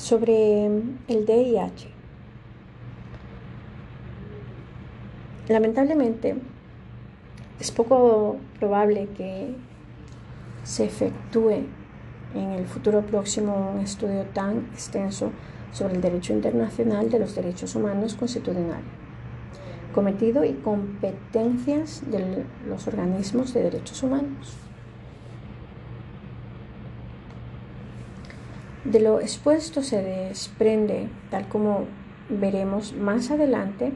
sobre el DIH. Lamentablemente, es poco probable que se efectúe en el futuro próximo un estudio tan extenso sobre el derecho internacional de los derechos humanos constitucionales, cometido y competencias de los organismos de derechos humanos. De lo expuesto se desprende, tal como veremos más adelante,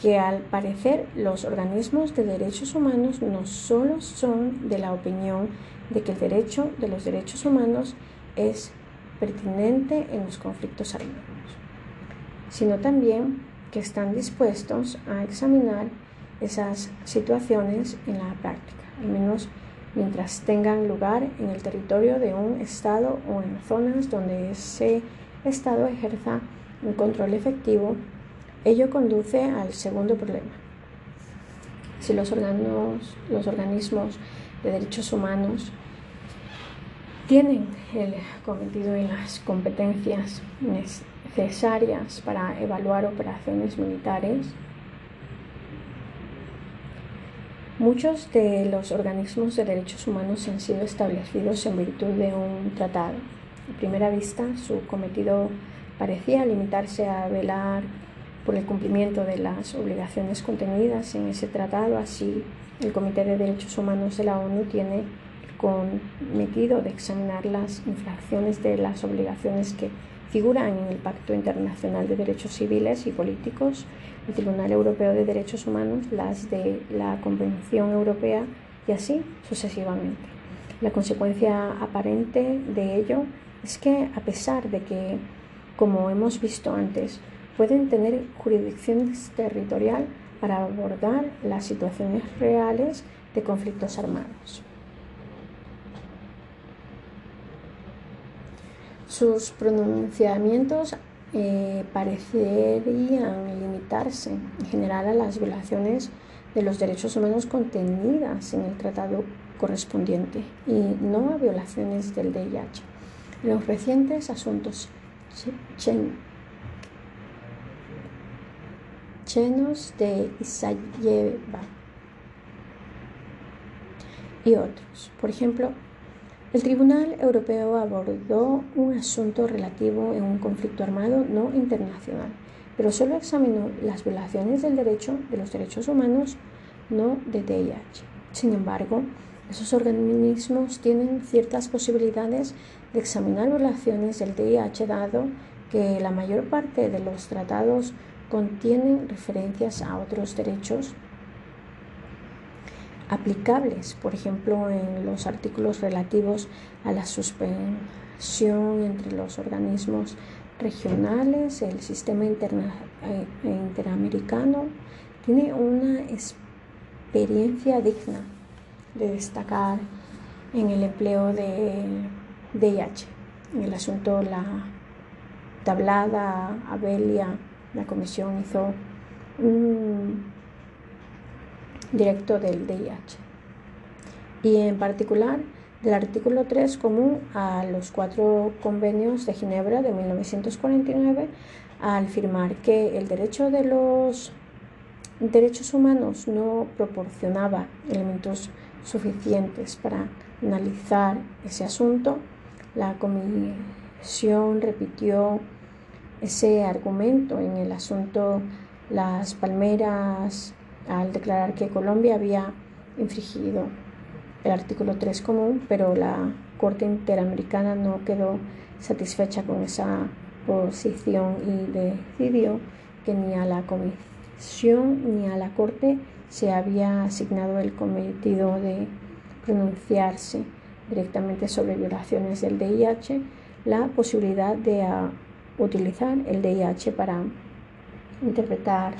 que al parecer los organismos de derechos humanos no solo son de la opinión de que el derecho de los derechos humanos es pertinente en los conflictos armados, sino también que están dispuestos a examinar esas situaciones en la práctica, al menos mientras tengan lugar en el territorio de un Estado o en zonas donde ese Estado ejerza un control efectivo Ello conduce al segundo problema. Si los, los organismos de derechos humanos tienen el cometido y las competencias necesarias para evaluar operaciones militares, Muchos de los organismos de derechos humanos han sido establecidos en virtud de un tratado. A primera vista, su cometido parecía limitarse a velar por el cumplimiento de las obligaciones contenidas en ese tratado. Así, el Comité de Derechos Humanos de la ONU tiene cometido de examinar las infracciones de las obligaciones que figuran en el Pacto Internacional de Derechos Civiles y Políticos, el Tribunal Europeo de Derechos Humanos, las de la Convención Europea y así sucesivamente. La consecuencia aparente de ello es que, a pesar de que, como hemos visto antes, pueden tener jurisdicción territorial para abordar las situaciones reales de conflictos armados. Sus pronunciamientos eh, parecerían limitarse en general a las violaciones de los derechos humanos contenidas en el tratado correspondiente y no a violaciones del DIH. Los recientes asuntos llenos de Isayeva y otros. Por ejemplo, el Tribunal Europeo abordó un asunto relativo en un conflicto armado no internacional, pero solo examinó las violaciones del derecho de los derechos humanos, no de DIH. Sin embargo, esos organismos tienen ciertas posibilidades de examinar violaciones del DIH dado que la mayor parte de los tratados contienen referencias a otros derechos aplicables, por ejemplo, en los artículos relativos a la suspensión entre los organismos regionales, el sistema eh, interamericano, tiene una experiencia digna de destacar en el empleo de DIH, en el asunto la tablada Abelia la comisión hizo un directo del DIH y en particular del artículo 3 común a los cuatro convenios de Ginebra de 1949 al firmar que el derecho de los derechos humanos no proporcionaba elementos suficientes para analizar ese asunto, la comisión repitió ese argumento en el asunto Las Palmeras al declarar que Colombia había infringido el artículo 3 común, pero la Corte Interamericana no quedó satisfecha con esa posición y decidió que ni a la Comisión ni a la Corte se había asignado el cometido de pronunciarse directamente sobre violaciones del DIH, la posibilidad de utilizar el DIH para interpretar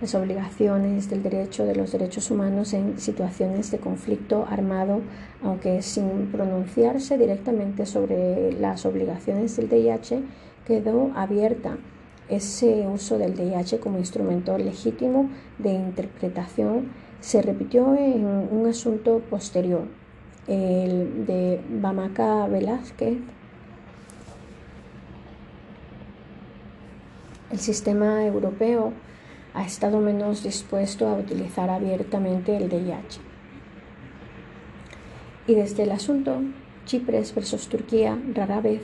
las obligaciones del derecho de los derechos humanos en situaciones de conflicto armado, aunque sin pronunciarse directamente sobre las obligaciones del DIH, quedó abierta ese uso del DIH como instrumento legítimo de interpretación. Se repitió en un asunto posterior, el de Bamaca Velázquez. El sistema europeo ha estado menos dispuesto a utilizar abiertamente el VIH. Y desde el asunto Chipre versus Turquía rara vez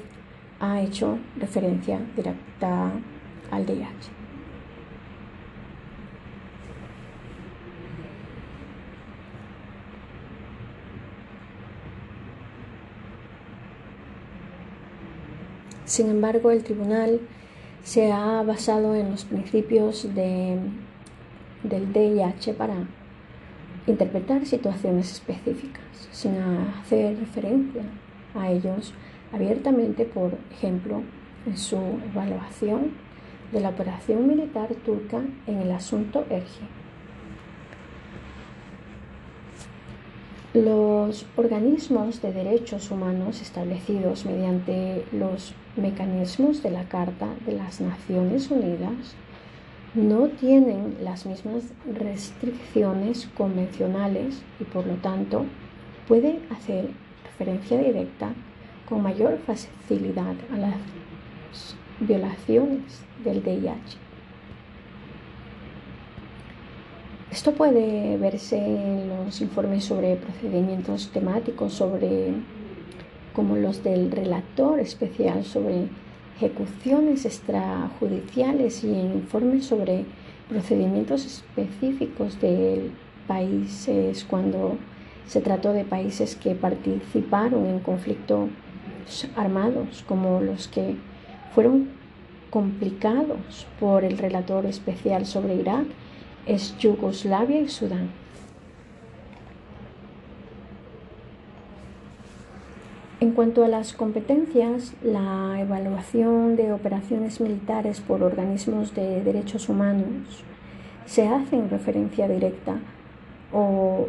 ha hecho referencia directa al VIH. Sin embargo, el tribunal se ha basado en los principios de, del DIH para interpretar situaciones específicas, sin hacer referencia a ellos abiertamente, por ejemplo, en su evaluación de la operación militar turca en el asunto Erge. Los organismos de derechos humanos establecidos mediante los mecanismos de la Carta de las Naciones Unidas no tienen las mismas restricciones convencionales y por lo tanto puede hacer referencia directa con mayor facilidad a las violaciones del DIH. Esto puede verse en los informes sobre procedimientos temáticos, sobre como los del relator especial sobre ejecuciones extrajudiciales y en informes sobre procedimientos específicos de países cuando se trató de países que participaron en conflictos armados como los que fueron complicados por el relator especial sobre Irak es Yugoslavia y Sudán. En cuanto a las competencias, la evaluación de operaciones militares por organismos de derechos humanos se hace en referencia directa o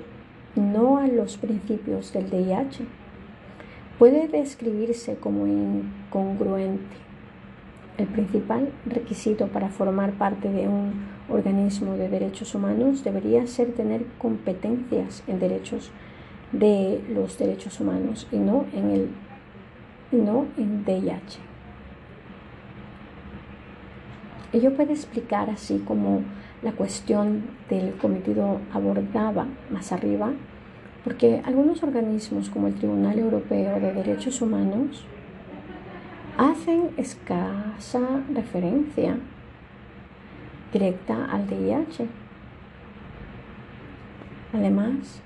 no a los principios del DIH. Puede describirse como incongruente el principal requisito para formar parte de un organismo de derechos humanos debería ser tener competencias en derechos de los derechos humanos y no en el no en DIH. Ello puede explicar así como la cuestión del cometido abordaba más arriba, porque algunos organismos como el Tribunal Europeo de Derechos Humanos hacen escasa referencia directa al DIH. Además,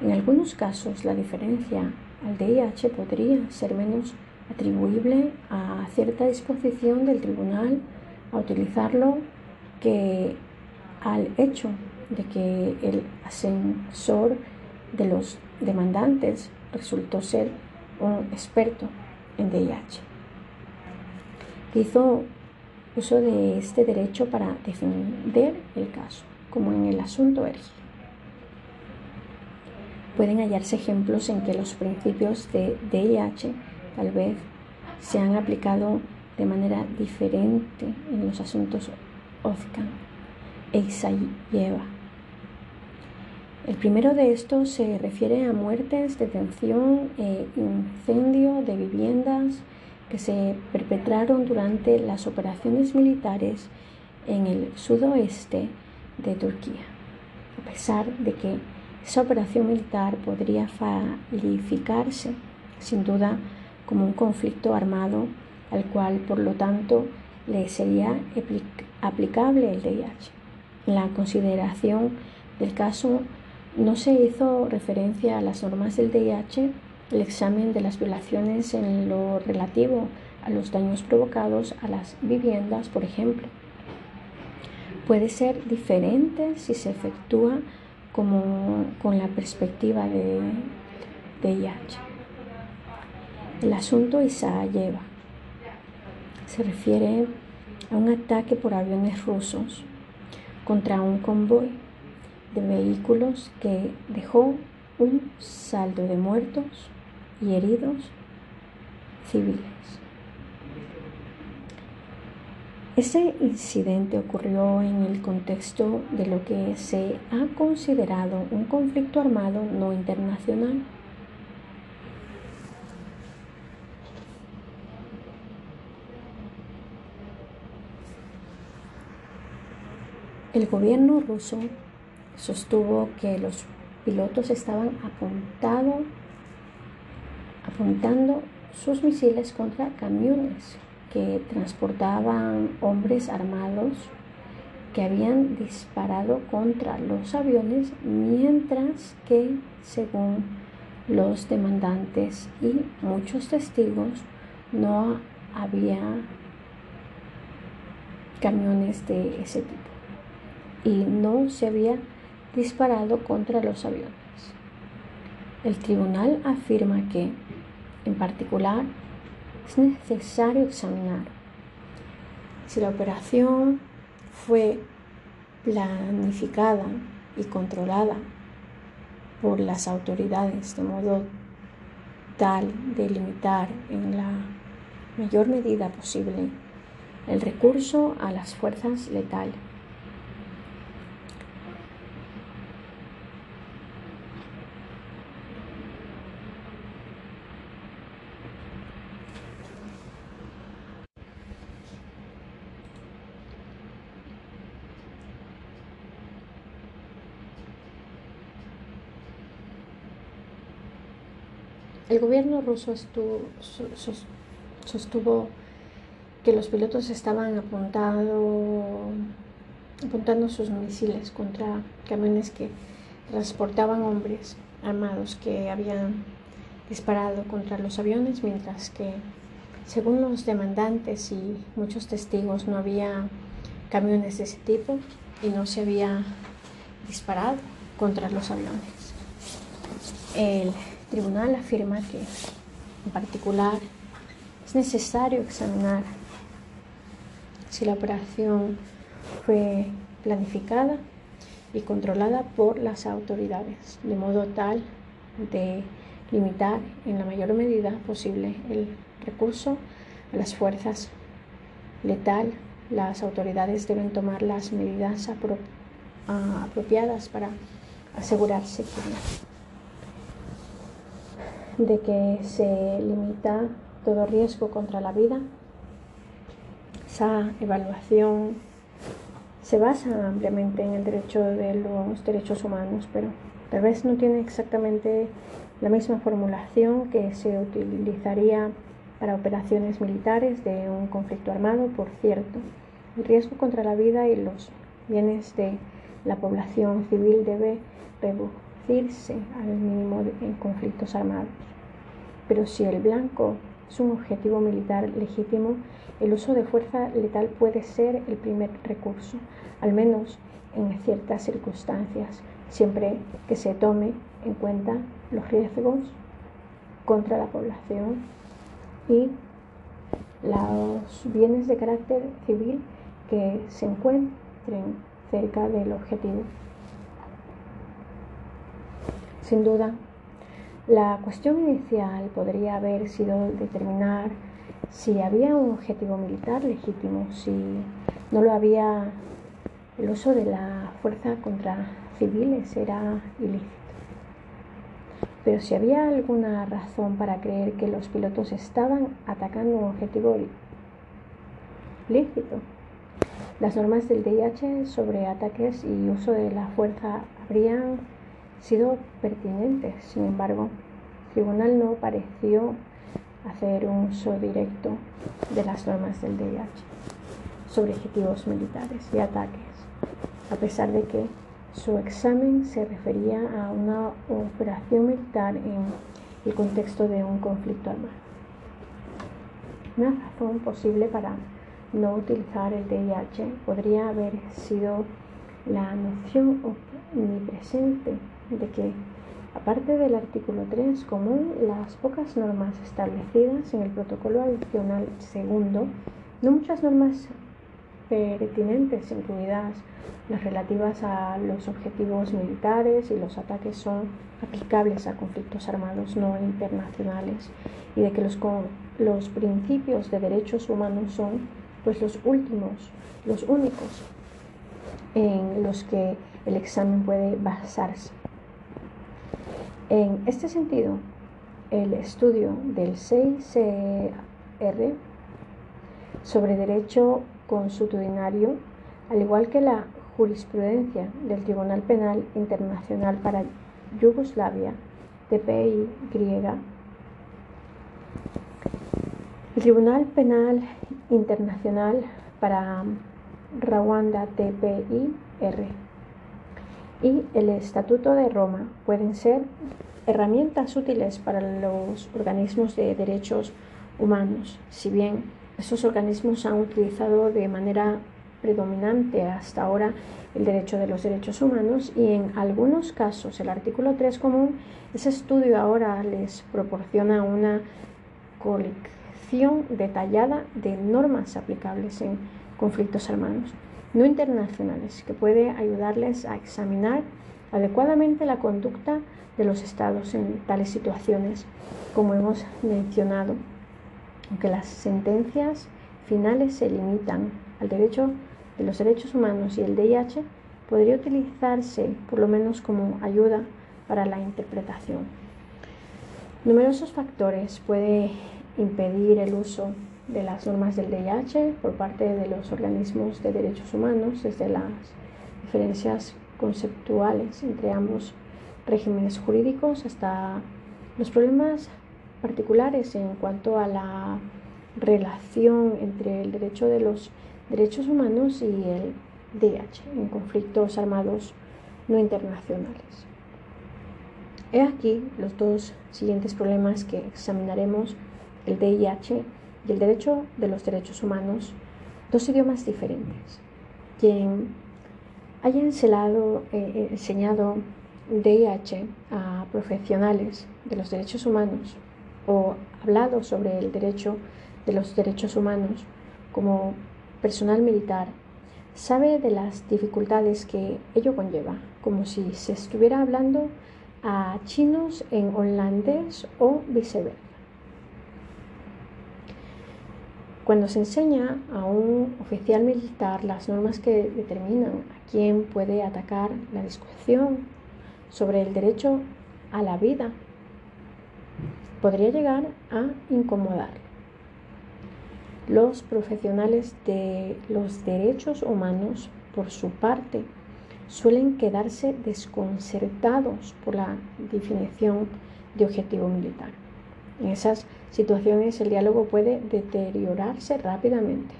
en algunos casos la diferencia al DIH podría ser menos atribuible a cierta disposición del tribunal a utilizarlo que al hecho de que el ascensor de los demandantes resultó ser un experto en DIH. Hizo uso de este derecho para defender el caso, como en el asunto ERGI. Pueden hallarse ejemplos en que los principios de DIH tal vez se han aplicado de manera diferente en los asuntos OZCAN e Isayeva. El primero de estos se refiere a muertes, detención e incendio de viviendas que se perpetraron durante las operaciones militares en el sudoeste de Turquía. A pesar de que esa operación militar podría calificarse sin duda como un conflicto armado al cual por lo tanto le sería aplicable el DIH. En la consideración del caso no se hizo referencia a las normas del DIH, el examen de las violaciones en lo relativo a los daños provocados a las viviendas, por ejemplo. Puede ser diferente si se efectúa como con la perspectiva de DIH. El asunto lleva se refiere a un ataque por aviones rusos contra un convoy de vehículos que dejó un saldo de muertos y heridos civiles. Ese incidente ocurrió en el contexto de lo que se ha considerado un conflicto armado no internacional. El gobierno ruso sostuvo que los pilotos estaban apuntando sus misiles contra camiones que transportaban hombres armados que habían disparado contra los aviones, mientras que, según los demandantes y muchos testigos, no había camiones de ese tipo y no se había disparado contra los aviones. El tribunal afirma que, en particular, es necesario examinar si la operación fue planificada y controlada por las autoridades de modo tal de limitar en la mayor medida posible el recurso a las fuerzas letales. El gobierno ruso sostuvo que los pilotos estaban apuntando, sus misiles contra camiones que transportaban hombres armados que habían disparado contra los aviones, mientras que, según los demandantes y muchos testigos, no había camiones de ese tipo y no se había disparado contra los aviones. Tribunal afirma que, en particular, es necesario examinar si la operación fue planificada y controlada por las autoridades, de modo tal de limitar en la mayor medida posible el recurso a las fuerzas letal. Las autoridades deben tomar las medidas apropiadas para asegurarse que de que se limita todo riesgo contra la vida. Esa evaluación se basa ampliamente en el derecho de los derechos humanos, pero tal vez no tiene exactamente la misma formulación que se utilizaría para operaciones militares de un conflicto armado. Por cierto, el riesgo contra la vida y los bienes de la población civil debe reducirse al mínimo en conflictos armados. Pero si el blanco es un objetivo militar legítimo, el uso de fuerza letal puede ser el primer recurso, al menos en ciertas circunstancias, siempre que se tome en cuenta los riesgos contra la población y los bienes de carácter civil que se encuentren cerca del objetivo. Sin duda, la cuestión inicial podría haber sido determinar si había un objetivo militar legítimo, si no lo había, el uso de la fuerza contra civiles era ilícito. Pero si había alguna razón para creer que los pilotos estaban atacando un objetivo lícito, las normas del DIH sobre ataques y uso de la fuerza habrían sido pertinentes. Sin embargo, el tribunal no pareció hacer un uso directo de las normas del DIH sobre objetivos militares y ataques, a pesar de que su examen se refería a una operación militar en el contexto de un conflicto armado. Una razón posible para no utilizar el DIH podría haber sido la noción omnipresente de que, aparte del artículo 3 común, las pocas normas establecidas en el protocolo adicional segundo, no muchas normas pertinentes, incluidas las relativas a los objetivos militares y los ataques, son aplicables a conflictos armados no internacionales y de que los, los principios de derechos humanos son pues los últimos, los únicos en los que el examen puede basarse. En este sentido, el estudio del 6CR sobre derecho consuetudinario, al igual que la jurisprudencia del Tribunal Penal Internacional para Yugoslavia, TPI griega, el Tribunal Penal Internacional para Rwanda, TPI-R, y el Estatuto de Roma pueden ser herramientas útiles para los organismos de derechos humanos, si bien estos organismos han utilizado de manera predominante hasta ahora el derecho de los derechos humanos y en algunos casos el artículo 3 común, ese estudio ahora les proporciona una colección detallada de normas aplicables en conflictos armados no internacionales que puede ayudarles a examinar adecuadamente la conducta de los estados en tales situaciones, como hemos mencionado, aunque las sentencias finales se limitan al derecho de los derechos humanos y el DIH, podría utilizarse por lo menos como ayuda para la interpretación. Numerosos factores pueden impedir el uso de las normas del DIH por parte de los organismos de derechos humanos, desde las diferencias conceptuales entre ambos regímenes jurídicos hasta los problemas particulares en cuanto a la relación entre el derecho de los derechos humanos y el DIH en conflictos armados no internacionales. He aquí los dos siguientes problemas que examinaremos, el DIH y el derecho de los derechos humanos, dos idiomas diferentes. Quien haya enseñado, eh, enseñado DIH a profesionales de los derechos humanos o hablado sobre el derecho de los derechos humanos como personal militar, sabe de las dificultades que ello conlleva, como si se estuviera hablando a chinos en holandés o viceversa. Cuando se enseña a un oficial militar las normas que determinan a quién puede atacar la discusión sobre el derecho a la vida, podría llegar a incomodar. Los profesionales de los derechos humanos, por su parte, suelen quedarse desconcertados por la definición de objetivo militar. En esas situaciones el diálogo puede deteriorarse rápidamente.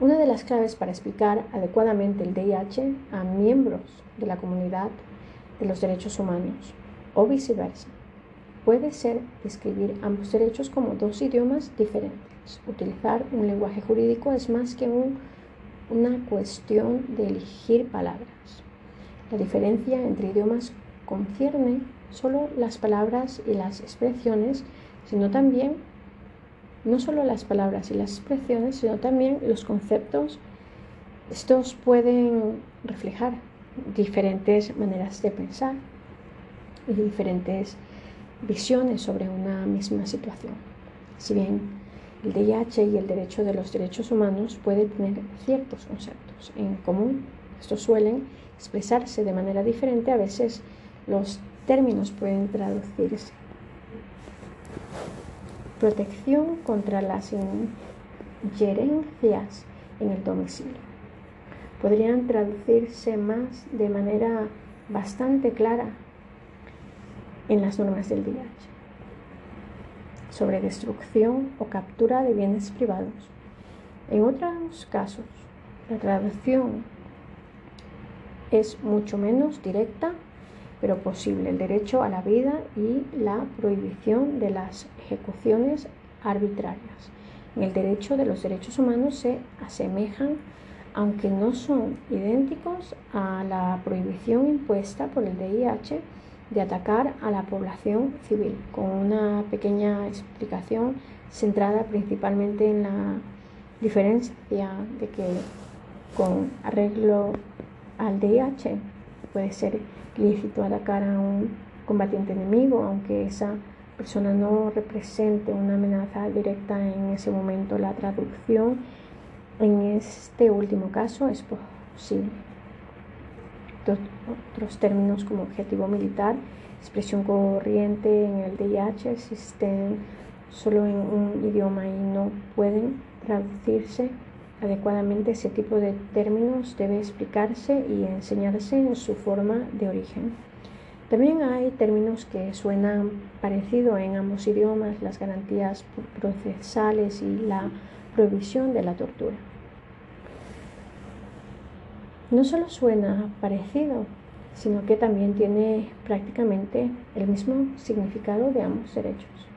Una de las claves para explicar adecuadamente el DIH a miembros de la comunidad de los derechos humanos o viceversa puede ser describir ambos derechos como dos idiomas diferentes. Utilizar un lenguaje jurídico es más que una cuestión de elegir palabras. La diferencia entre idiomas concierne solo las palabras y las expresiones, sino también, no solo las palabras y las expresiones, sino también los conceptos. Estos pueden reflejar diferentes maneras de pensar y diferentes visiones sobre una misma situación. Si bien el DIH y el derecho de los derechos humanos pueden tener ciertos conceptos en común, estos suelen expresarse de manera diferente, a veces los términos pueden traducirse. Protección contra las injerencias en el domicilio. Podrían traducirse más de manera bastante clara en las normas del DIH sobre destrucción o captura de bienes privados. En otros casos, la traducción es mucho menos directa pero posible, el derecho a la vida y la prohibición de las ejecuciones arbitrarias. En el derecho de los derechos humanos se asemejan, aunque no son idénticos, a la prohibición impuesta por el DIH de atacar a la población civil, con una pequeña explicación centrada principalmente en la diferencia de que con arreglo al DIH puede ser lícito atacar a un combatiente enemigo, aunque esa persona no represente una amenaza directa en ese momento. La traducción en este último caso es posible. Otros términos como objetivo militar, expresión corriente en el DIH existen solo en un idioma y no pueden traducirse adecuadamente ese tipo de términos debe explicarse y enseñarse en su forma de origen. También hay términos que suenan parecido en ambos idiomas, las garantías procesales y la prohibición de la tortura. No solo suena parecido, sino que también tiene prácticamente el mismo significado de ambos derechos.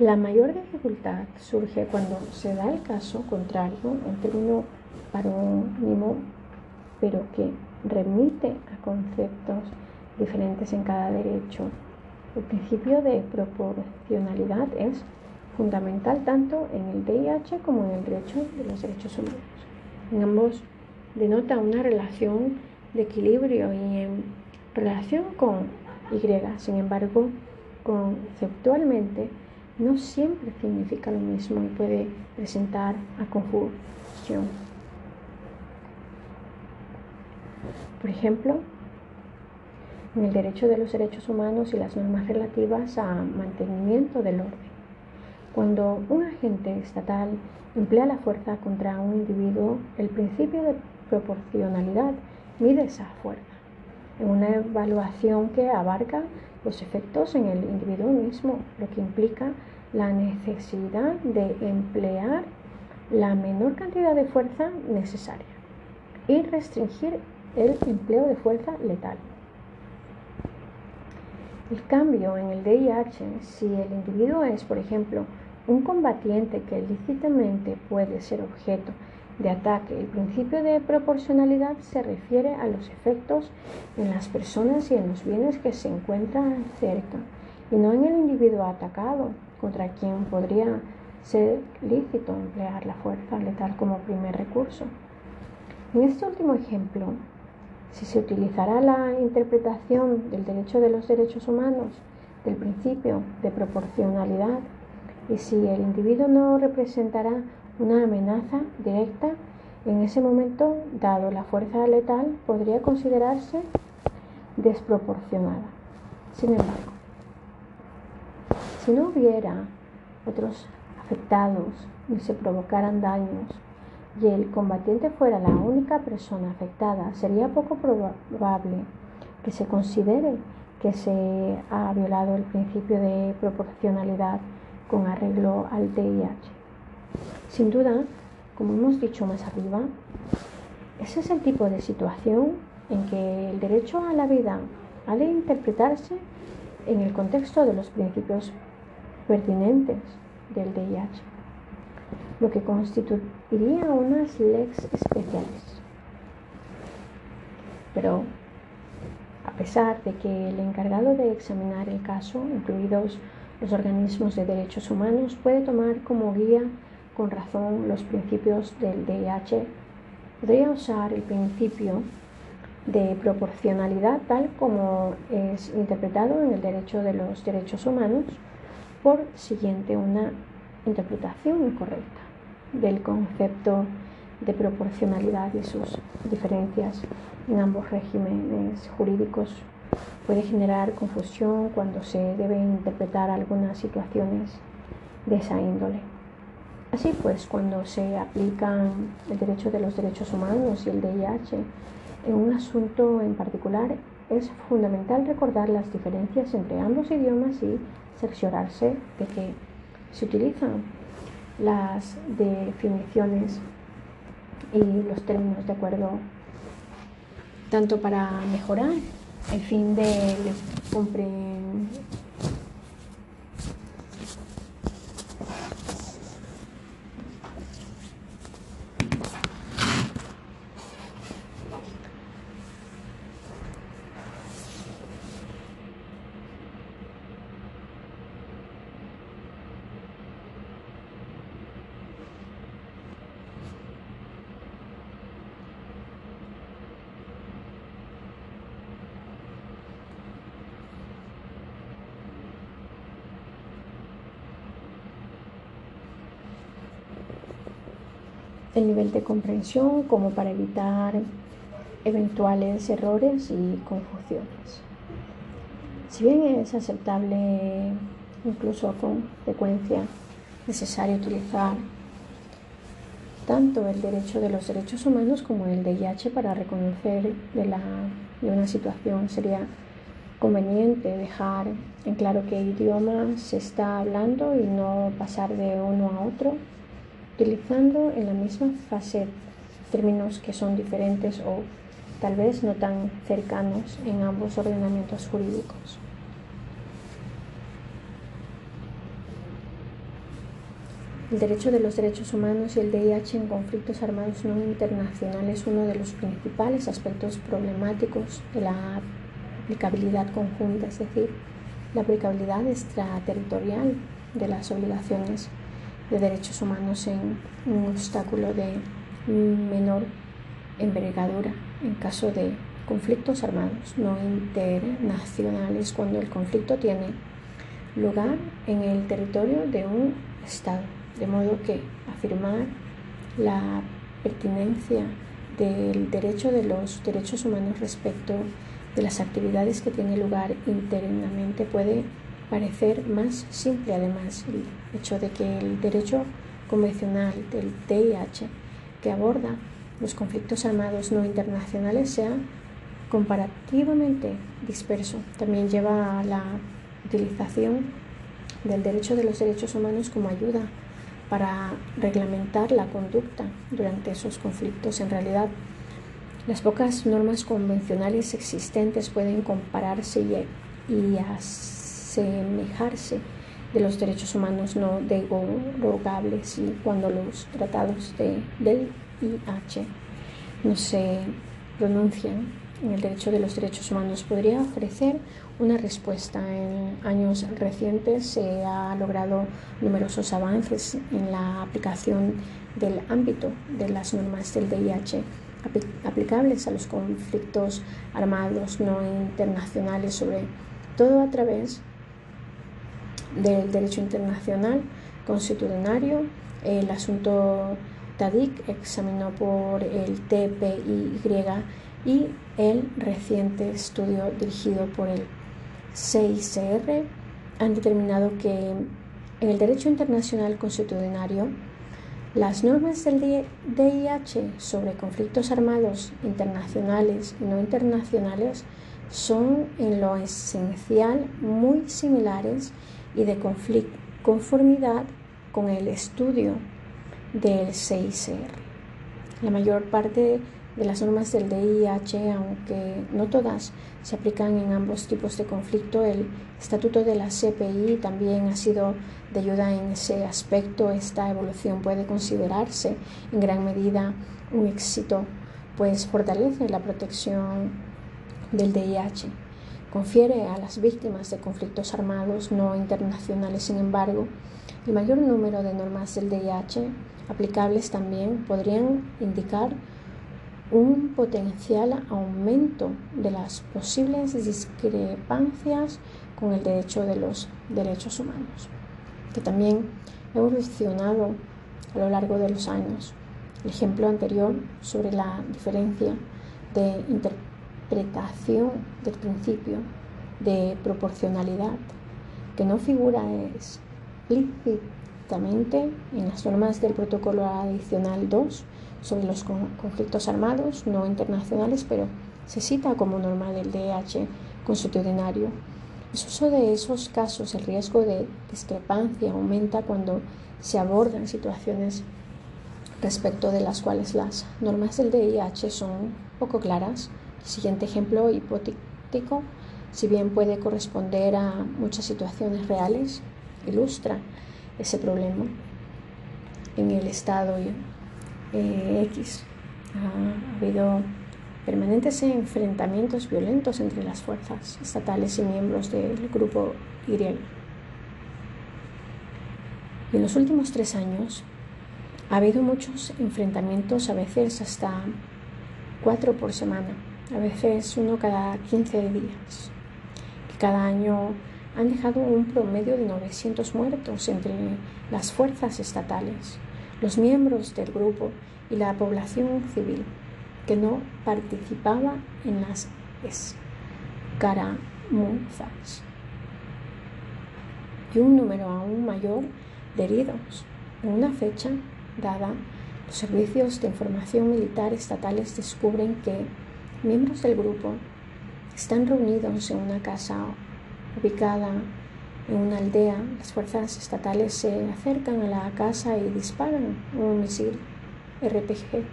La mayor dificultad surge cuando se da el caso contrario, un término parónimo, pero que remite a conceptos diferentes en cada derecho. El principio de proporcionalidad es fundamental tanto en el DIH como en el derecho de los derechos humanos. En ambos denota una relación de equilibrio y en relación con Y. Sin embargo, conceptualmente no siempre significa lo mismo y puede presentar a confusión. Por ejemplo, en el derecho de los derechos humanos y las normas relativas a mantenimiento del orden. Cuando un agente estatal emplea la fuerza contra un individuo, el principio de proporcionalidad mide esa fuerza en una evaluación que abarca los efectos en el individuo mismo, lo que implica la necesidad de emplear la menor cantidad de fuerza necesaria y restringir el empleo de fuerza letal. El cambio en el DIH, si el individuo es, por ejemplo, un combatiente que lícitamente puede ser objeto de ataque, el principio de proporcionalidad se refiere a los efectos en las personas y en los bienes que se encuentran cerca, y no en el individuo atacado, contra quien podría ser lícito emplear la fuerza letal como primer recurso. En este último ejemplo, si se utilizará la interpretación del derecho de los derechos humanos del principio de proporcionalidad y si el individuo no representará una amenaza directa, en ese momento, dado la fuerza letal, podría considerarse desproporcionada. Sin embargo, si no hubiera otros afectados ni se provocaran daños y el combatiente fuera la única persona afectada, sería poco probable que se considere que se ha violado el principio de proporcionalidad con arreglo al DIH. Sin duda, como hemos dicho más arriba, ese es el tipo de situación en que el derecho a la vida ha de interpretarse en el contexto de los principios pertinentes del DIH, lo que constituiría unas lex especiales. Pero, a pesar de que el encargado de examinar el caso, incluidos los organismos de derechos humanos, puede tomar como guía con razón los principios del DIH, podría usar el principio de proporcionalidad tal como es interpretado en el derecho de los derechos humanos por siguiente una interpretación incorrecta del concepto de proporcionalidad y sus diferencias en ambos regímenes jurídicos puede generar confusión cuando se deben interpretar algunas situaciones de esa índole. Así pues, cuando se aplican el derecho de los derechos humanos y el DIH en un asunto en particular, es fundamental recordar las diferencias entre ambos idiomas y cerciorarse de que se utilizan las definiciones y los términos de acuerdo tanto para mejorar el fin de el nivel de comprensión como para evitar eventuales errores y confusiones. Si bien es aceptable, incluso con frecuencia, necesario utilizar tanto el derecho de los derechos humanos como el DIH para reconocer de, la, de una situación. Sería conveniente dejar en claro qué idioma se está hablando y no pasar de uno a otro, utilizando en la misma fase términos que son diferentes o tal vez no tan cercanos en ambos ordenamientos jurídicos. El derecho de los derechos humanos y el DIH en conflictos armados no internacionales es uno de los principales aspectos problemáticos de la aplicabilidad conjunta, es decir, la aplicabilidad extraterritorial de las obligaciones de derechos humanos en un obstáculo de menor envergadura en caso de conflictos armados no internacionales cuando el conflicto tiene lugar en el territorio de un Estado. De modo que afirmar la pertinencia del derecho de los derechos humanos respecto de las actividades que tienen lugar internamente puede parecer más simple además el hecho de que el derecho convencional del DIH que aborda los conflictos armados no internacionales sea comparativamente disperso. También lleva a la utilización del derecho de los derechos humanos como ayuda para reglamentar la conducta durante esos conflictos. En realidad, las pocas normas convencionales existentes pueden compararse y, asemejarse de los derechos humanos no derogables y cuando los tratados de, del IH no se pronuncian en el derecho de los derechos humanos podría ofrecer una respuesta. En años recientes se ha logrado numerosos avances en la aplicación del ámbito de las normas del DIH aplicables a los conflictos armados no internacionales, sobre todo a través del derecho internacional constitucionario. El asunto TADIC examinó por el TPIY y el reciente estudio dirigido por el CICR han determinado que en el derecho internacional constitucionario las normas del DIH sobre conflictos armados internacionales y no internacionales son en lo esencial muy similares y de conformidad con el estudio del CICR. La mayor parte de las normas del DIH, aunque no todas se aplican en ambos tipos de conflicto, el estatuto de la CPI también ha sido de ayuda en ese aspecto. Esta evolución puede considerarse en gran medida un éxito, pues fortalece la protección del DIH. Confiere a las víctimas de conflictos armados no internacionales, sin embargo, el mayor número de normas del DIH aplicables también podrían indicar un potencial aumento de las posibles discrepancias con el derecho de los derechos humanos, que también ha evolucionado a lo largo de los años. El ejemplo anterior sobre la diferencia de interpretación del principio de proporcionalidad, que no figura explícitamente en las normas del protocolo adicional 2 sobre los conflictos armados no internacionales, pero se cita como norma del DH constitucionario. El uso de esos casos, el riesgo de discrepancia aumenta cuando se abordan situaciones respecto de las cuales las normas del DIH son poco claras. Siguiente ejemplo hipotético, si bien puede corresponder a muchas situaciones reales, ilustra ese problema en el Estado eh, X. Ha habido permanentes enfrentamientos violentos entre las fuerzas estatales y miembros del grupo Y. Y en los últimos tres años ha habido muchos enfrentamientos, a veces hasta cuatro por semana, a veces uno cada 15 días. Cada año han dejado un promedio de 900 muertos entre las fuerzas estatales los miembros del grupo y la población civil que no participaba en las escaramuzas y un número aún mayor de heridos en una fecha dada Los servicios de información militar estatales descubren que miembros del grupo están reunidos en una casa ubicada en una aldea. Las fuerzas estatales se acercan a la casa y disparan un misil RPG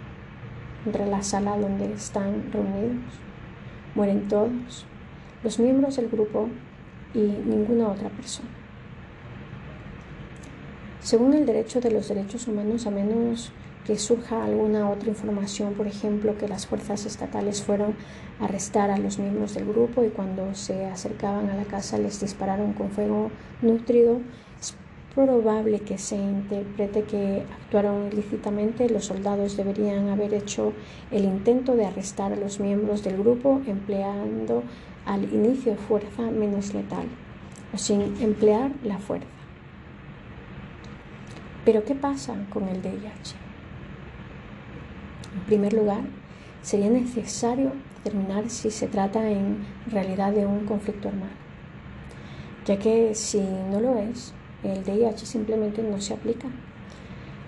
entre la sala donde están reunidos. Mueren todos los miembros del grupo y ninguna otra persona. Según el derecho de los derechos humanos, a menos que surja alguna otra información, por ejemplo, que las fuerzas estatales fueron a arrestar a los miembros del grupo y cuando se acercaban a la casa les dispararon con fuego nutrido, es probable que se interprete que actuaron ilícitamente. Los soldados deberían haber hecho el intento de arrestar a los miembros del grupo empleando al inicio fuerza menos letal o sin emplear la fuerza. Pero ¿qué pasa con el DIH? En primer lugar, sería necesario determinar si se trata en realidad de un conflicto armado, ya que si no lo es, el DIH simplemente no se aplica.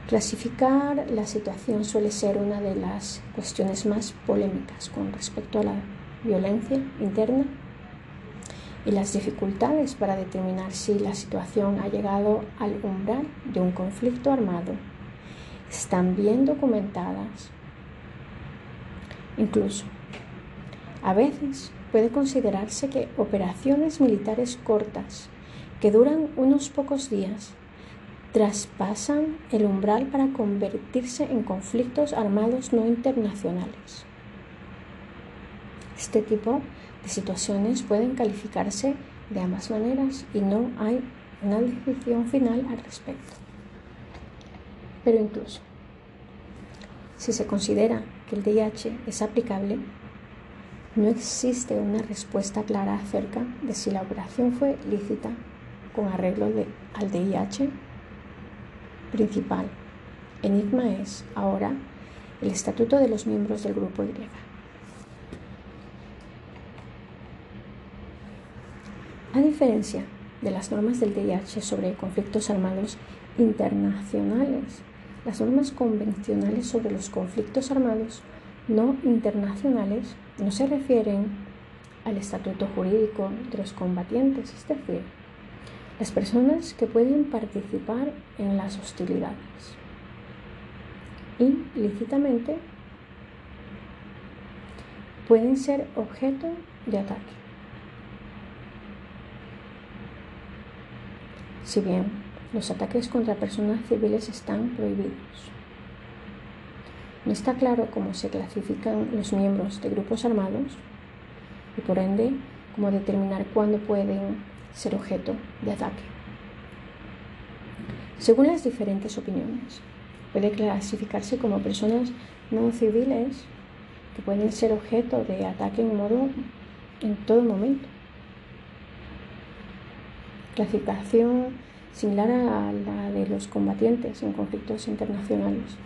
Clasificar la situación suele ser una de las cuestiones más polémicas con respecto a la violencia interna y las dificultades para determinar si la situación ha llegado al umbral de un conflicto armado están bien documentadas. Incluso, a veces puede considerarse que operaciones militares cortas que duran unos pocos días traspasan el umbral para convertirse en conflictos armados no internacionales. Este tipo de situaciones pueden calificarse de ambas maneras y no hay una decisión final al respecto. Pero incluso, si se considera el DIH es aplicable, no existe una respuesta clara acerca de si la operación fue lícita con arreglo al DIH principal. Enigma es ahora el estatuto de los miembros del grupo Y. A diferencia de las normas del DIH sobre conflictos armados internacionales, las normas convencionales sobre los conflictos armados no internacionales no se refieren al estatuto jurídico de los combatientes, es decir, las personas que pueden participar en las hostilidades y lícitamente pueden ser objeto de ataque. Si bien los ataques contra personas civiles están prohibidos, no está claro cómo se clasifican los miembros de grupos armados y por ende cómo determinar cuándo pueden ser objeto de ataque. Según las diferentes opiniones, puede clasificarse como personas no civiles que pueden ser objeto de ataque en modo en todo momento clasificación similar a la de los combatientes en conflictos internacionales,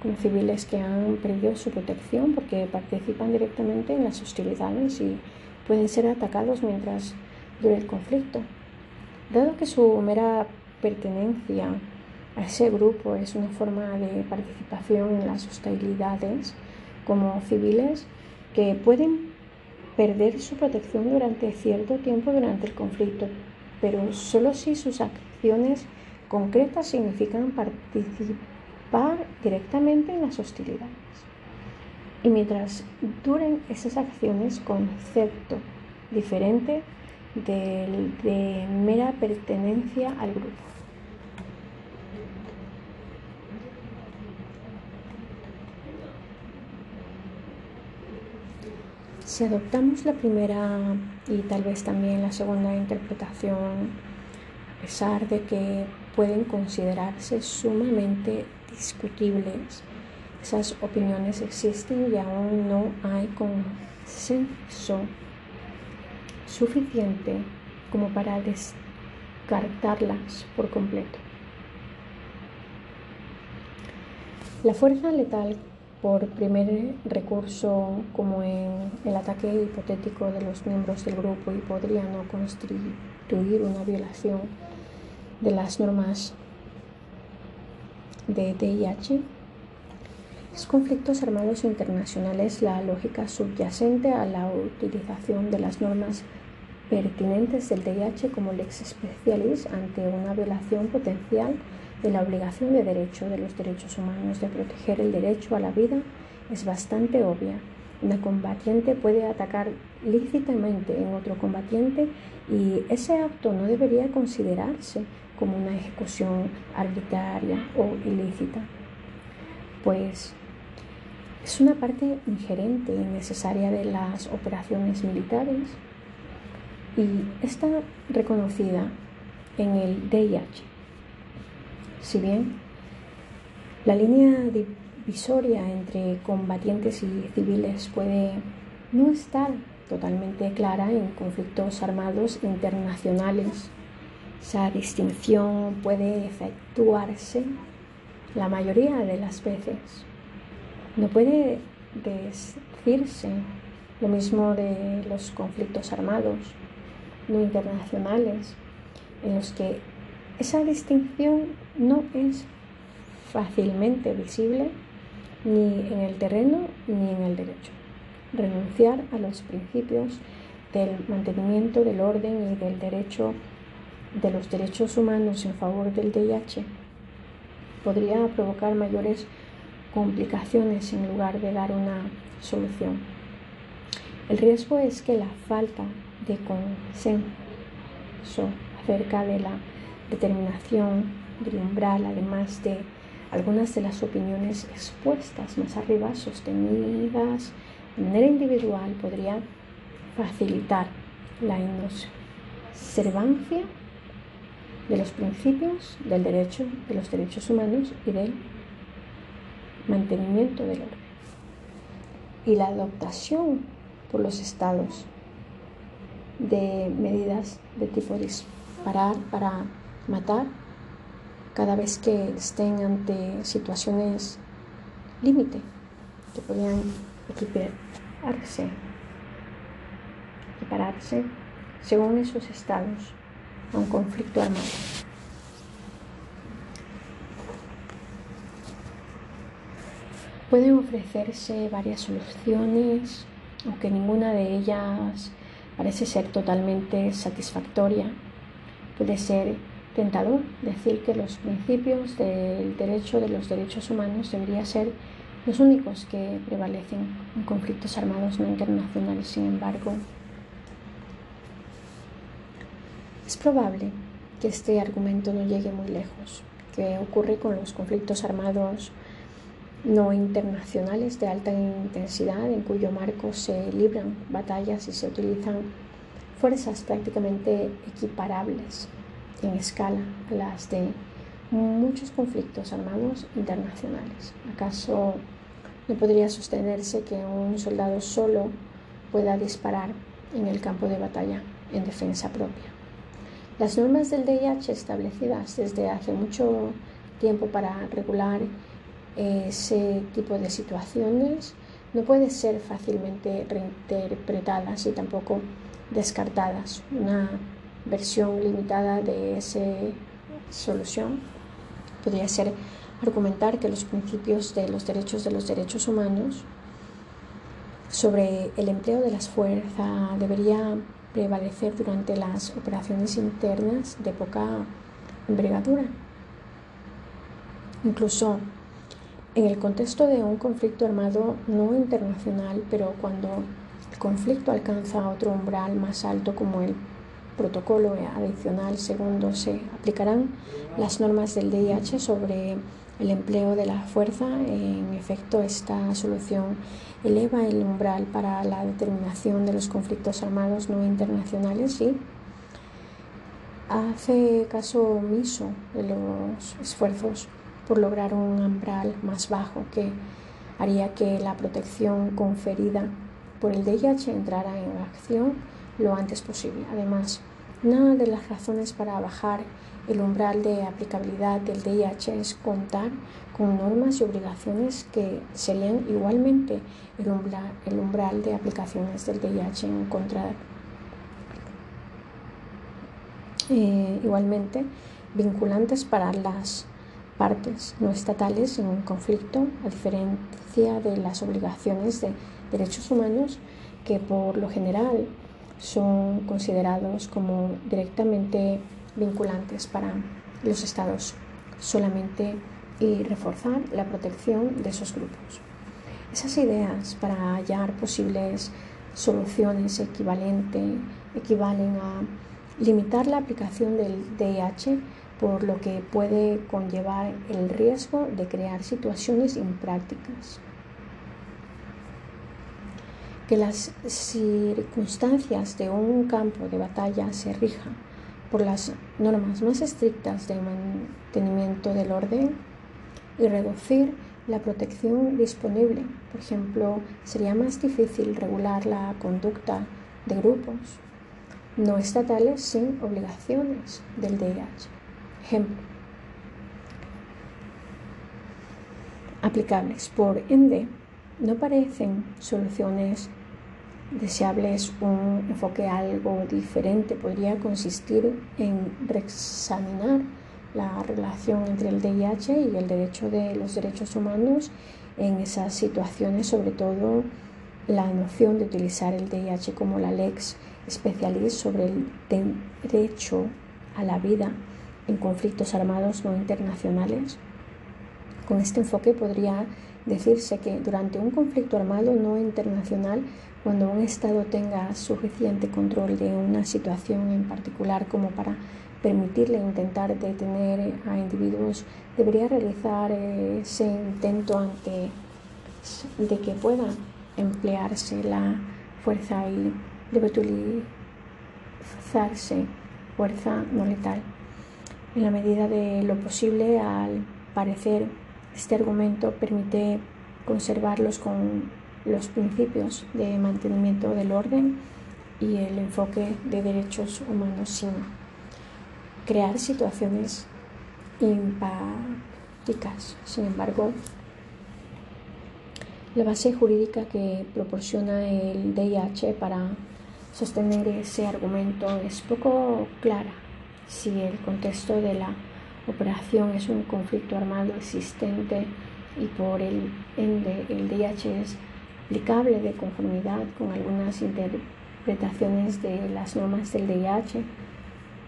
como civiles que han perdido su protección porque participan directamente en las hostilidades y pueden ser atacados mientras dure el conflicto. Dado que su mera pertenencia a ese grupo es una forma de participación en las hostilidades, como civiles que pueden perder su protección durante cierto tiempo durante el conflicto, pero solo si sus acciones concretas significan participar directamente en las hostilidades. Y mientras duren esas acciones, concepto diferente de, de mera pertenencia al grupo. Si adoptamos la primera y tal vez también la segunda interpretación, a pesar de que pueden considerarse sumamente discutibles, esas opiniones existen y aún no hay consenso suficiente como para descartarlas por completo. La fuerza letal por primer recurso como en el ataque hipotético de los miembros del grupo y podría no constituir una violación de las normas de DIH, Los conflictos armados internacionales, la lógica subyacente a la utilización de las normas pertinentes del DIH como lex specialis ante una violación potencial de la obligación de derecho de los derechos humanos de proteger el derecho a la vida es bastante obvia. Una combatiente puede atacar lícitamente en otro combatiente y ese acto no debería considerarse como una ejecución arbitraria o ilícita, pues es una parte ingerente y necesaria de las operaciones militares y está reconocida en el DIH. Si bien la línea divisoria entre combatientes y civiles puede no estar totalmente clara en conflictos armados internacionales, esa distinción puede efectuarse la mayoría de las veces. No puede decirse lo mismo de los conflictos armados no internacionales, en los que esa distinción no es fácilmente visible ni en el terreno ni en el derecho. Renunciar a los principios del mantenimiento del orden y del derecho de los derechos humanos en favor del DIH podría provocar mayores complicaciones en lugar de dar una solución. El riesgo es que la falta de consenso acerca de la determinación del umbral, además de algunas de las opiniones expuestas más arriba, sostenidas de manera individual, podría facilitar la inobservancia de los principios del derecho, de los derechos humanos y del mantenimiento del orden. Y la adoptación por los estados de medidas de tipo disparar para matar cada vez que estén ante situaciones límite que podrían equipararse, equipararse según esos estados a un conflicto armado. Pueden ofrecerse varias soluciones, aunque ninguna de ellas parece ser totalmente satisfactoria. Puede ser tentador decir que los principios del derecho de los derechos humanos deberían ser los únicos que prevalecen en conflictos armados no internacionales. Sin embargo, es probable que este argumento no llegue muy lejos, que ocurre con los conflictos armados no internacionales de alta intensidad en cuyo marco se libran batallas y se utilizan fuerzas prácticamente equiparables en escala a las de muchos conflictos armados internacionales. ¿Acaso no podría sostenerse que un soldado solo pueda disparar en el campo de batalla en defensa propia? Las normas del DIH establecidas desde hace mucho tiempo para regular ese tipo de situaciones no pueden ser fácilmente reinterpretadas y tampoco descartadas. Una versión limitada de esa solución podría ser argumentar que los principios de los derechos de los derechos humanos sobre el empleo de las fuerzas debería prevalecer durante las operaciones internas de poca envergadura. Incluso en el contexto de un conflicto armado no internacional, pero cuando el conflicto alcanza otro umbral más alto como el protocolo adicional segundo, se aplicarán las normas del DIH sobre el empleo de la fuerza. En efecto, esta solución eleva el umbral para la determinación de los conflictos armados no internacionales y hace caso omiso de los esfuerzos por lograr un umbral más bajo que haría que la protección conferida por el DIH entrara en acción lo antes posible. Además, una de las razones para bajar el umbral de aplicabilidad del DIH es contar con normas y obligaciones que serían igualmente el umbral, el umbral de aplicaciones del DIH en contra eh, igualmente vinculantes para las partes no estatales en un conflicto, a diferencia de las obligaciones de derechos humanos que por lo general son considerados como directamente vinculantes para los estados solamente y reforzar la protección de esos grupos. Esas ideas para hallar posibles soluciones equivalentes equivalen a limitar la aplicación del DIH por lo que puede conllevar el riesgo de crear situaciones imprácticas. Que las circunstancias de un campo de batalla se rijan por las normas más estrictas de mantenimiento del orden y reducir la protección disponible. Por ejemplo, sería más difícil regular la conducta de grupos no estatales sin obligaciones del DIH. Ejemplo. Aplicables. Por ende, no parecen soluciones deseables. Un enfoque algo diferente podría consistir en reexaminar la relación entre el DIH y el derecho de los derechos humanos en esas situaciones, sobre todo la noción de utilizar el DIH como la lex specialis sobre el derecho a la vida en conflictos armados no internacionales. Con este enfoque podría decirse que durante un conflicto armado no internacional, cuando un Estado tenga suficiente control de una situación en particular como para permitirle intentar detener a individuos, debería realizar ese intento antes de que pueda emplearse la fuerza y debe utilizarse fuerza no letal. En la medida de lo posible, al parecer, este argumento permite conservarlos con los principios de mantenimiento del orden y el enfoque de derechos humanos sin crear situaciones empáticas. Sin embargo, la base jurídica que proporciona el DIH para sostener ese argumento es poco clara. Si el contexto de la operación es un conflicto armado existente y por el ende el DIH es aplicable de conformidad con algunas interpretaciones de las normas del DIH,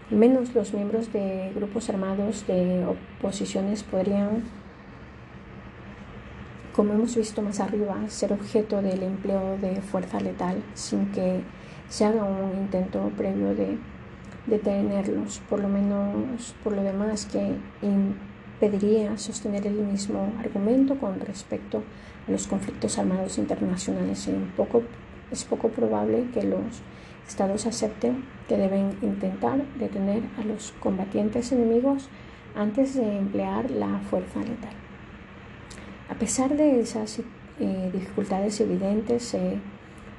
menos los miembros de grupos armados de oposiciones podrían, como hemos visto más arriba, ser objeto del empleo de fuerza letal sin que se haga un intento previo de detenerlos, por lo menos por lo demás que impediría sostener el mismo argumento con respecto a los conflictos armados internacionales. poco, es poco probable que los estados acepten que deben intentar detener a los combatientes enemigos antes de emplear la fuerza letal. A pesar de esas eh, dificultades evidentes, se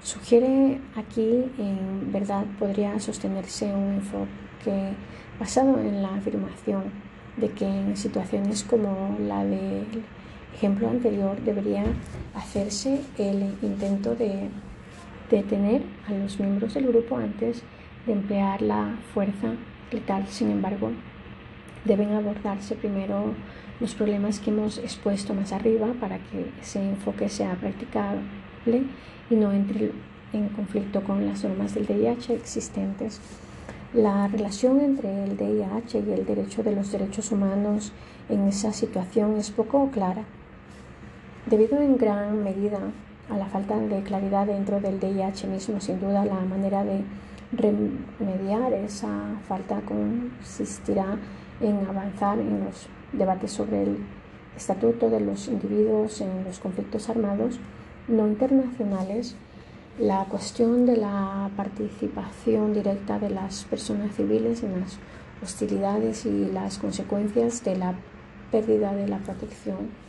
sugiere aquí en verdad podría sostenerse un enfoque basado en la afirmación de que en situaciones como la del ejemplo anterior debería hacerse el intento de detener a los miembros del grupo antes de emplear la fuerza letal. Sin embargo, deben abordarse primero los problemas que hemos expuesto más arriba para que ese enfoque sea practicable y no entre en conflicto con las normas del DIH existentes. La relación entre el DIH y el derecho de los derechos humanos en esa situación es poco clara, debido en gran medida a la falta de claridad dentro del DIH mismo. Sin duda, la manera de remediar esa falta consistirá en avanzar en los debates sobre el estatuto de los individuos en los conflictos armados no internacionales, la cuestión de la participación directa de las personas civiles en las hostilidades y las consecuencias de la pérdida de la protección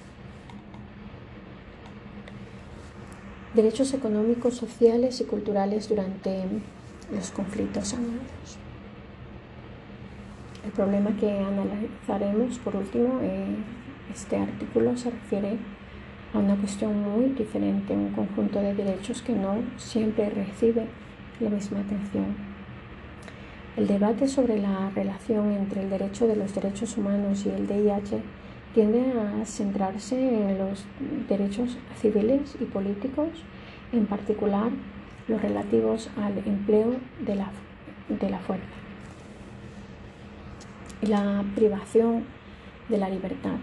derechos económicos, sociales y culturales durante los conflictos armados. El problema que analizaremos por último, en este artículo se refiere a una cuestión muy diferente, un conjunto de derechos que no siempre recibe la misma atención. El debate sobre la relación entre el derecho de los derechos humanos y el DIH tiende a centrarse en los derechos civiles y políticos, en particular los relativos al empleo de la, de la fuerza y la privación de la libertad.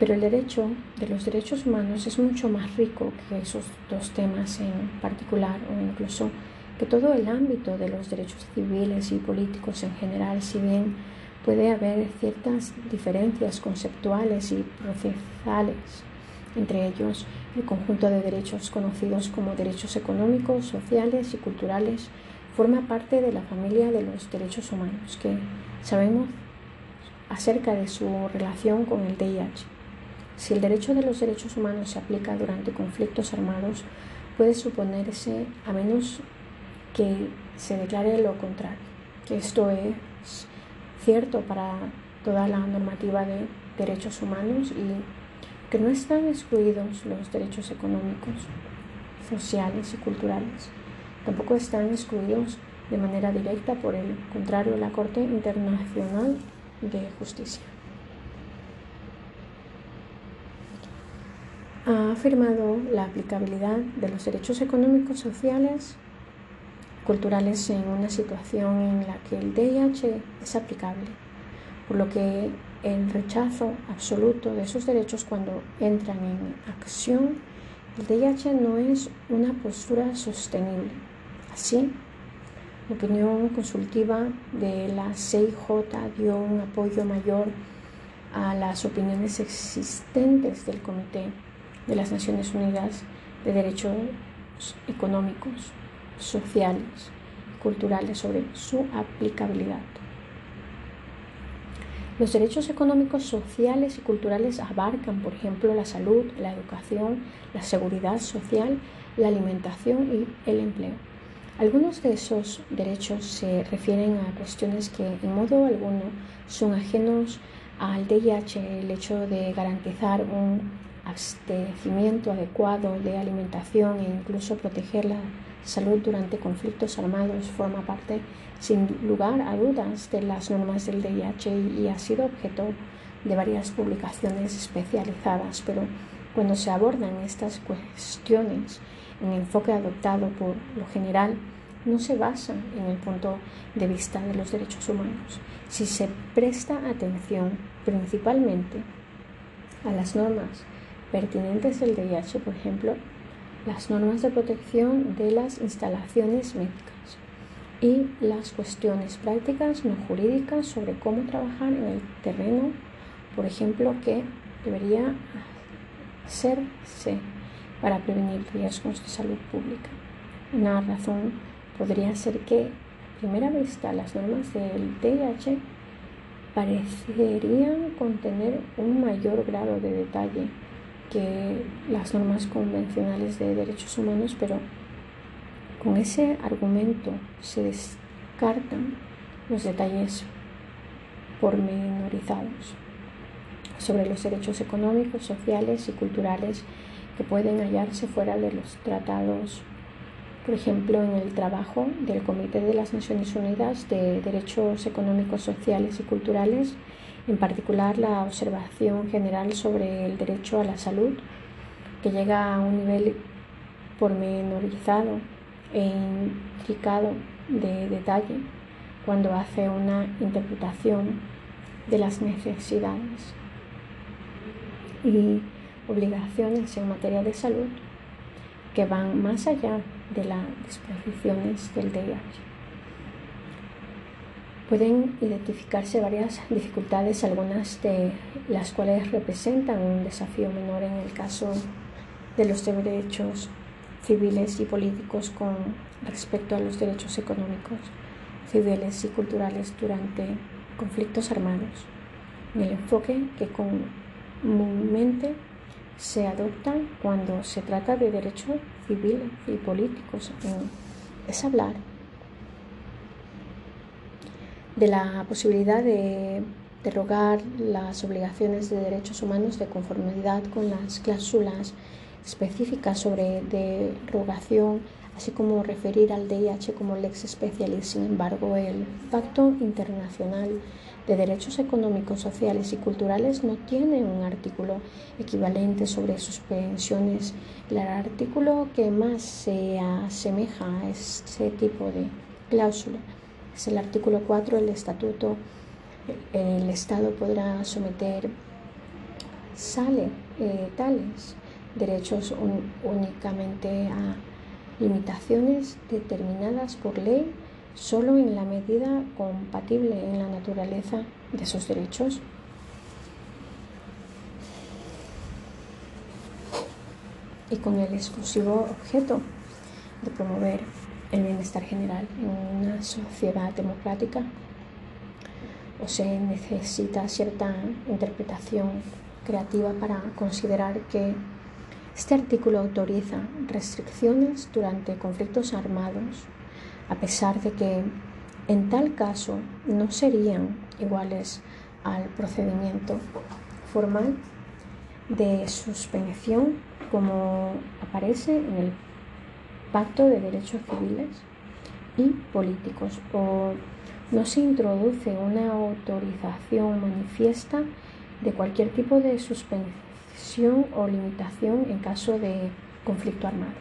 Pero el derecho de los derechos humanos es mucho más rico que esos dos temas en particular o incluso que todo el ámbito de los derechos civiles y políticos en general, si bien puede haber ciertas diferencias conceptuales y procesales, entre ellos el conjunto de derechos conocidos como derechos económicos, sociales y culturales, forma parte de la familia de los derechos humanos que sabemos acerca de su relación con el DIH. Si el derecho de los derechos humanos se aplica durante conflictos armados, puede suponerse, a menos que se declare lo contrario, que esto es cierto para toda la normativa de derechos humanos y que no están excluidos los derechos económicos, sociales y culturales. Tampoco están excluidos de manera directa, por el contrario, la Corte Internacional de Justicia. Ha afirmado la aplicabilidad de los derechos económicos, sociales, culturales en una situación en la que el DIH es aplicable, por lo que el rechazo absoluto de esos derechos cuando entran en acción, el DIH no es una postura sostenible. Así, la opinión consultiva de la CIJ dio un apoyo mayor a las opiniones existentes del Comité de las Naciones Unidas de Derechos Económicos sociales y culturales sobre su aplicabilidad. Los derechos económicos, sociales y culturales abarcan, por ejemplo, la salud, la educación, la seguridad social, la alimentación y el empleo. Algunos de esos derechos se refieren a cuestiones que en modo alguno son ajenos al DIH, el hecho de garantizar un abastecimiento adecuado de alimentación e incluso proteger la salud durante conflictos armados forma parte sin lugar a dudas de las normas del DIH y ha sido objeto de varias publicaciones especializadas, pero cuando se abordan estas cuestiones en enfoque adoptado por lo general, no se basa en el punto de vista de los derechos humanos. Si se presta atención principalmente a las normas pertinentes del DIH, por ejemplo, las normas de protección de las instalaciones médicas y las cuestiones prácticas no jurídicas sobre cómo trabajar en el terreno, por ejemplo, que debería hacerse para prevenir riesgos de salud pública. Una razón podría ser que, a primera vista, las normas del DIH parecerían contener un mayor grado de detalle que las normas convencionales de derechos humanos, pero con ese argumento se descartan los detalles pormenorizados sobre los derechos económicos, sociales y culturales que pueden hallarse fuera de los tratados, por ejemplo, en el trabajo del Comité de las Naciones Unidas de Derechos Económicos, Sociales y Culturales en particular la observación general sobre el derecho a la salud, que llega a un nivel pormenorizado e intricado de detalle cuando hace una interpretación de las necesidades y obligaciones en materia de salud que van más allá de las disposiciones del DIH. Pueden identificarse varias dificultades, algunas de las cuales representan un desafío menor en el caso de los derechos civiles y políticos con respecto a los derechos económicos, civiles y culturales durante conflictos armados, en el enfoque que comúnmente se adopta cuando se trata de derechos civiles y políticos es hablar de la posibilidad de derogar las obligaciones de derechos humanos de conformidad con las cláusulas específicas sobre derogación así como referir al DIH como lex specialis. Sin embargo, el Pacto Internacional de Derechos Económicos, Sociales y Culturales no tiene un artículo equivalente sobre suspensiones. El artículo que más se asemeja a este tipo de cláusula es el artículo 4 del Estatuto. El Estado podrá someter sale eh, tales derechos únicamente a limitaciones determinadas por ley solo en la medida compatible en la naturaleza de esos derechos. y con el exclusivo objeto de promover el bienestar general en una sociedad democrática. O se necesita cierta interpretación creativa para considerar que este artículo autoriza restricciones durante conflictos armados, a pesar de que en tal caso no serían iguales al procedimiento formal de suspensión como aparece en el Pacto de Derechos Civiles y Políticos o no se introduce una autorización manifiesta de cualquier tipo de suspensión o limitación en caso de conflicto armado.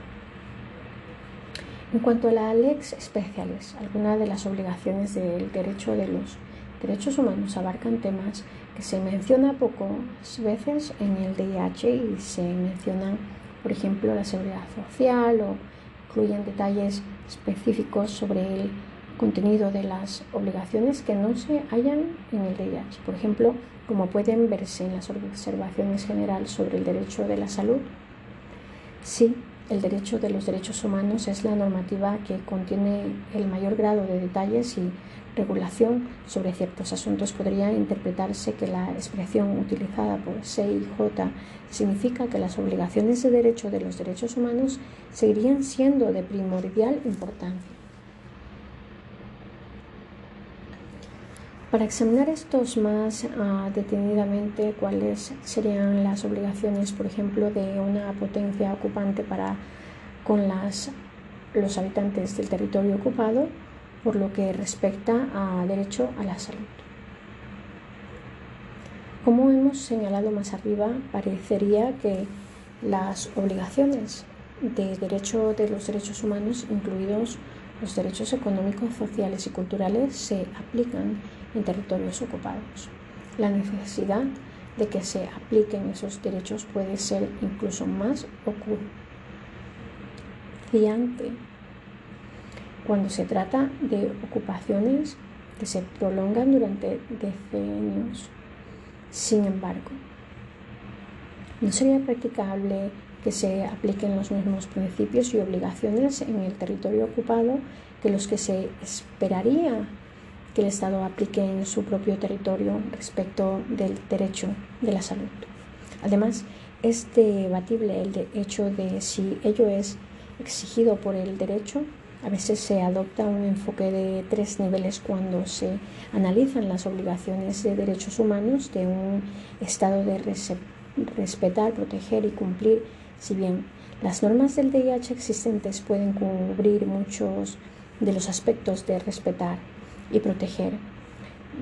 En cuanto a la lex specialis, algunas de las obligaciones del derecho de los derechos humanos abarcan temas que se menciona pocas veces en el DIH y se mencionan, por ejemplo, la seguridad social o incluyen detalles específicos sobre el contenido de las obligaciones que no se hallan en el DIH. Por ejemplo, como pueden verse en las observaciones generales sobre el derecho de la salud, sí, el derecho de los derechos humanos es la normativa que contiene el mayor grado de detalles y regulación sobre ciertos asuntos. Podría interpretarse que la expresión utilizada por CIJ significa que las obligaciones de derecho de los derechos humanos seguirían siendo de primordial importancia. Para examinar estos más ah, detenidamente, cuáles serían las obligaciones, por ejemplo, de una potencia ocupante para con los habitantes del territorio ocupado, por lo que respecta a derecho a la salud. Como hemos señalado más arriba, parecería que las obligaciones de derecho de los derechos humanos, incluidos los derechos económicos, sociales y culturales, se aplican en territorios ocupados. La necesidad de que se apliquen esos derechos puede ser incluso más ocurriente cuando se trata de ocupaciones que se prolongan durante decenios. Sin embargo, no sería practicable que se apliquen los mismos principios y obligaciones en el territorio ocupado que los que se esperaría que el Estado aplique en su propio territorio respecto del derecho de la salud. Además, es debatible el hecho de si ello es exigido por el derecho. A veces se adopta un enfoque de tres niveles cuando se analizan las obligaciones de derechos humanos de un Estado de respetar, proteger y cumplir, si bien las normas del DIH existentes pueden cubrir muchos de los aspectos de respetar y proteger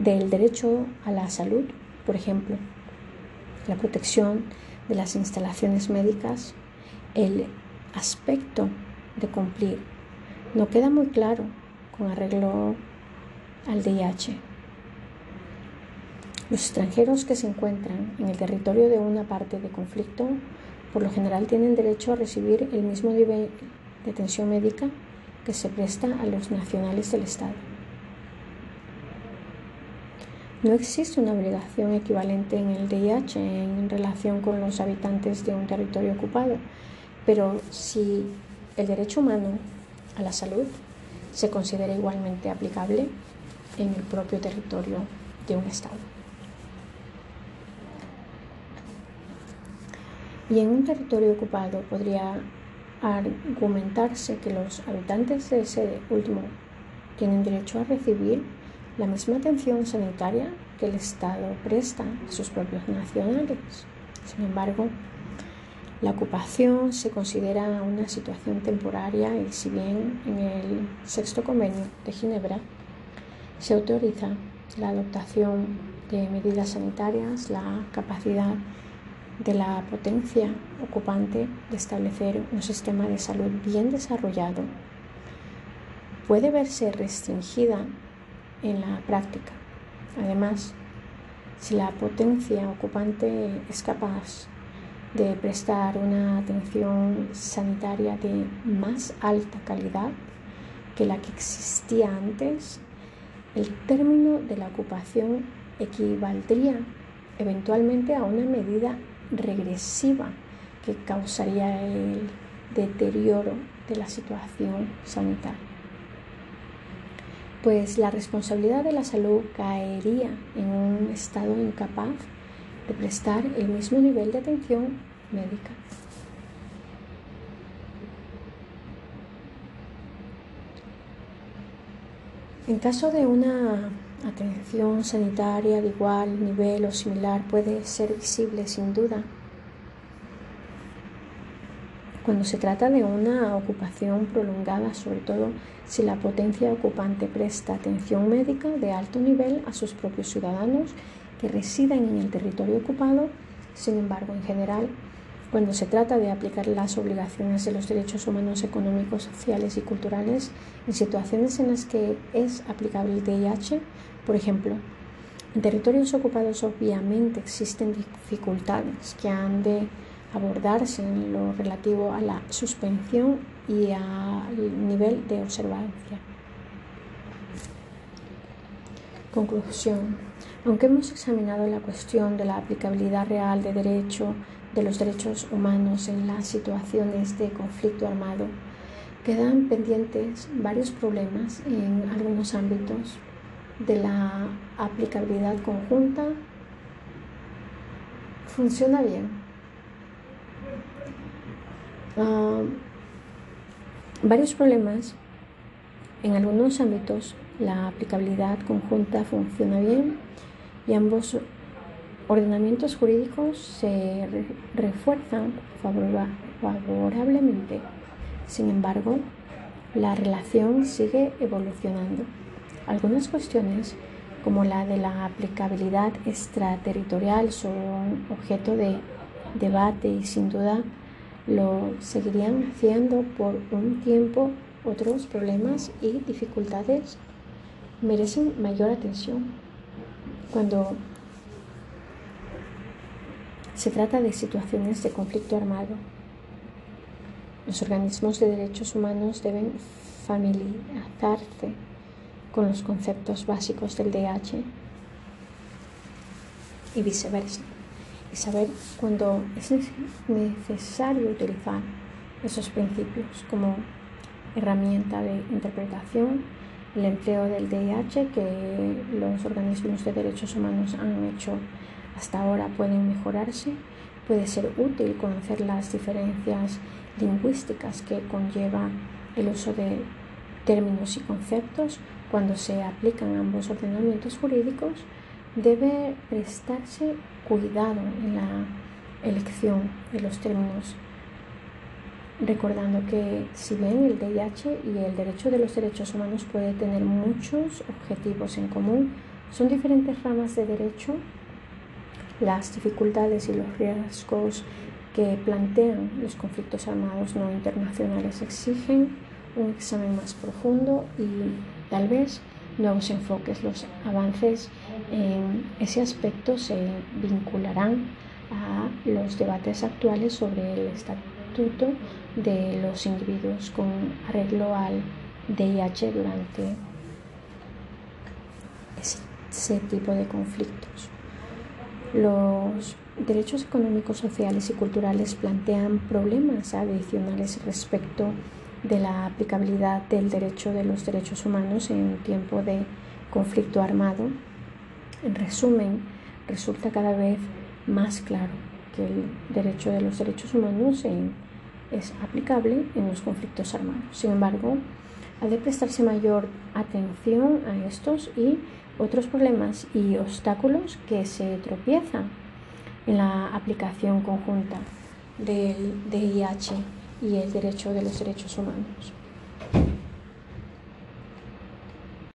del derecho a la salud, por ejemplo, la protección de las instalaciones médicas, el aspecto de cumplir. No queda muy claro con arreglo al DIH. Los extranjeros que se encuentran en el territorio de una parte de conflicto por lo general tienen derecho a recibir el mismo nivel de atención médica que se presta a los nacionales del Estado. No existe una obligación equivalente en el DIH en relación con los habitantes de un territorio ocupado, pero si el derecho humano a la salud se considera igualmente aplicable en el propio territorio de un Estado. Y en un territorio ocupado podría argumentarse que los habitantes de ese último tienen derecho a recibir la misma atención sanitaria que el Estado presta a sus propios nacionales. Sin embargo, La ocupación se considera una situación temporaria y si bien en el sexto convenio de Ginebra se autoriza la adoptación de medidas sanitarias, la capacidad de la potencia ocupante de establecer un sistema de salud bien desarrollado puede verse restringida en la práctica. Además, si la potencia ocupante es capaz de prestar una atención sanitaria de más alta calidad que la que existía antes, el término de la ocupación equivaldría eventualmente a una medida regresiva que causaría el deterioro de la situación sanitaria. Pues la responsabilidad de la salud caería en un estado incapaz de prestar el mismo nivel de atención médica. En caso de una atención sanitaria de igual nivel o similar puede ser visible sin duda cuando se trata de una ocupación prolongada, sobre todo si la potencia ocupante presta atención médica de alto nivel a sus propios ciudadanos que residen en el territorio ocupado, sin embargo, en general, cuando se trata de aplicar las obligaciones de los derechos humanos económicos, sociales y culturales en situaciones en las que es aplicable el DIH, por ejemplo, en territorios ocupados obviamente existen dificultades que han de abordarse en lo relativo a la suspensión y al nivel de observancia. Conclusión. Aunque hemos examinado la cuestión de la aplicabilidad real de derecho de los derechos humanos en las situaciones de conflicto armado, quedan pendientes varios problemas en algunos ámbitos de la aplicabilidad conjunta. Funciona bien. Ah, varios problemas en algunos ámbitos la aplicabilidad conjunta funciona bien y ambos ordenamientos jurídicos se refuerzan favorablemente. Sin embargo, la relación sigue evolucionando. Algunas cuestiones, como la de la aplicabilidad extraterritorial, son objeto de debate y sin duda lo seguirían haciendo por un tiempo. Otros problemas y dificultades merecen mayor atención. Cuando se trata de situaciones de conflicto armado. Los organismos de derechos humanos deben familiarizarse con los conceptos básicos del DH y viceversa, saber cuándo es necesario utilizar esos principios como herramienta de interpretación, el empleo del DIH que los organismos de derechos humanos han hecho hasta ahora pueden mejorarse, puede ser útil conocer las diferencias lingüísticas que conlleva el uso de términos y conceptos cuando se aplican ambos ordenamientos jurídicos, debe prestarse cuidado en la elección de los términos, recordando que si bien el DIH y el derecho de los derechos humanos puede tener muchos objetivos en común, son diferentes ramas de derecho las dificultades y los riesgos que plantean los conflictos armados no internacionales exigen un examen más profundo y tal vez nuevos enfoques. Los avances en ese aspecto se vincularán a los debates actuales sobre el estatuto de los individuos con arreglo al DIH durante ese tipo de conflictos. Los derechos económicos, sociales y culturales plantean problemas adicionales respecto de la aplicabilidad del derecho de los derechos humanos en tiempo de conflicto armado. En resumen, resulta cada vez más claro que el derecho de los derechos humanos es aplicable en los conflictos armados. Sin embargo, ha de prestarse mayor atención a estos y otros problemas y obstáculos que se tropiezan en la aplicación conjunta. del DIH y el derecho de los derechos humanos.